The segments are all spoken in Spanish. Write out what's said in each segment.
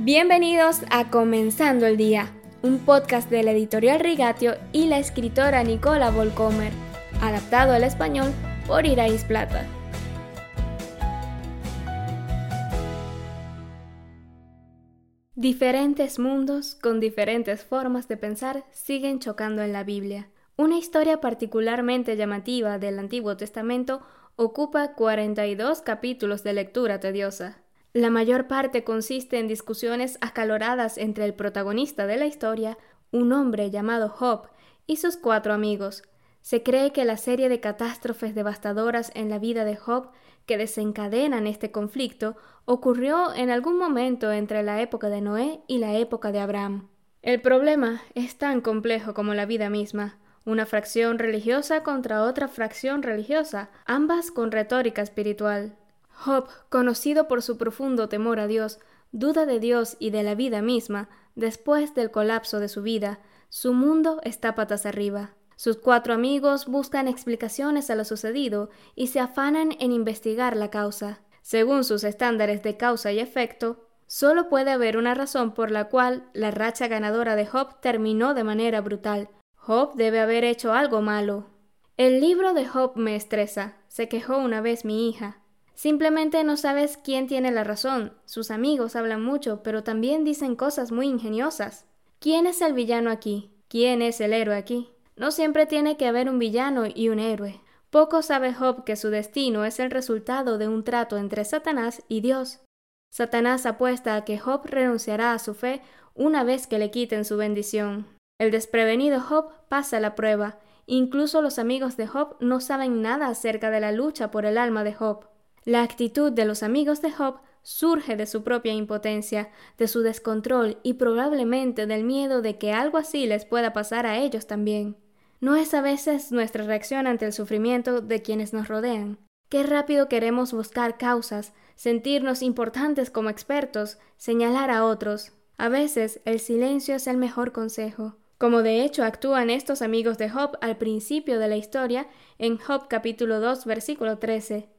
Bienvenidos a Comenzando el Día, un podcast de la editorial Rigatio y la escritora Nicola Volcomer, adaptado al español por Irais Plata. Diferentes mundos con diferentes formas de pensar siguen chocando en la Biblia. Una historia particularmente llamativa del Antiguo Testamento ocupa 42 capítulos de lectura tediosa. La mayor parte consiste en discusiones acaloradas entre el protagonista de la historia, un hombre llamado Job, y sus cuatro amigos. Se cree que la serie de catástrofes devastadoras en la vida de Job que desencadenan este conflicto ocurrió en algún momento entre la época de Noé y la época de Abraham. El problema es tan complejo como la vida misma, una fracción religiosa contra otra fracción religiosa, ambas con retórica espiritual. Job, conocido por su profundo temor a Dios, duda de Dios y de la vida misma, después del colapso de su vida, su mundo está patas arriba. Sus cuatro amigos buscan explicaciones a lo sucedido y se afanan en investigar la causa. Según sus estándares de causa y efecto, solo puede haber una razón por la cual la racha ganadora de Job terminó de manera brutal. Job debe haber hecho algo malo. El libro de Job me estresa, se quejó una vez mi hija. Simplemente no sabes quién tiene la razón. Sus amigos hablan mucho, pero también dicen cosas muy ingeniosas. ¿Quién es el villano aquí? ¿Quién es el héroe aquí? No siempre tiene que haber un villano y un héroe. Poco sabe Job que su destino es el resultado de un trato entre Satanás y Dios. Satanás apuesta a que Job renunciará a su fe una vez que le quiten su bendición. El desprevenido Job pasa la prueba. Incluso los amigos de Job no saben nada acerca de la lucha por el alma de Job. La actitud de los amigos de Job surge de su propia impotencia, de su descontrol y probablemente del miedo de que algo así les pueda pasar a ellos también. ¿No es a veces nuestra reacción ante el sufrimiento de quienes nos rodean? Qué rápido queremos buscar causas, sentirnos importantes como expertos, señalar a otros. A veces el silencio es el mejor consejo, como de hecho actúan estos amigos de Job al principio de la historia en Job capítulo 2 versículo 13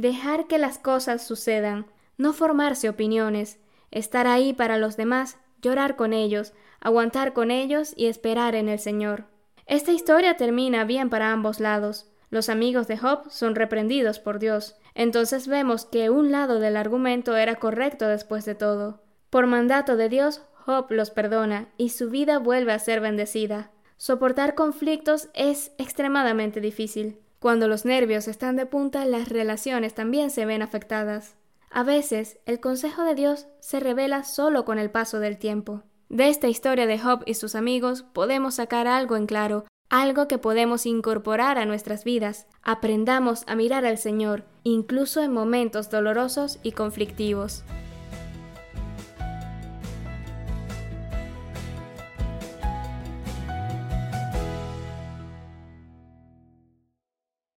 dejar que las cosas sucedan, no formarse opiniones, estar ahí para los demás, llorar con ellos, aguantar con ellos y esperar en el Señor. Esta historia termina bien para ambos lados. Los amigos de Job son reprendidos por Dios. Entonces vemos que un lado del argumento era correcto después de todo. Por mandato de Dios, Job los perdona y su vida vuelve a ser bendecida. Soportar conflictos es extremadamente difícil. Cuando los nervios están de punta, las relaciones también se ven afectadas. A veces, el consejo de Dios se revela solo con el paso del tiempo. De esta historia de Job y sus amigos podemos sacar algo en claro, algo que podemos incorporar a nuestras vidas. Aprendamos a mirar al Señor, incluso en momentos dolorosos y conflictivos.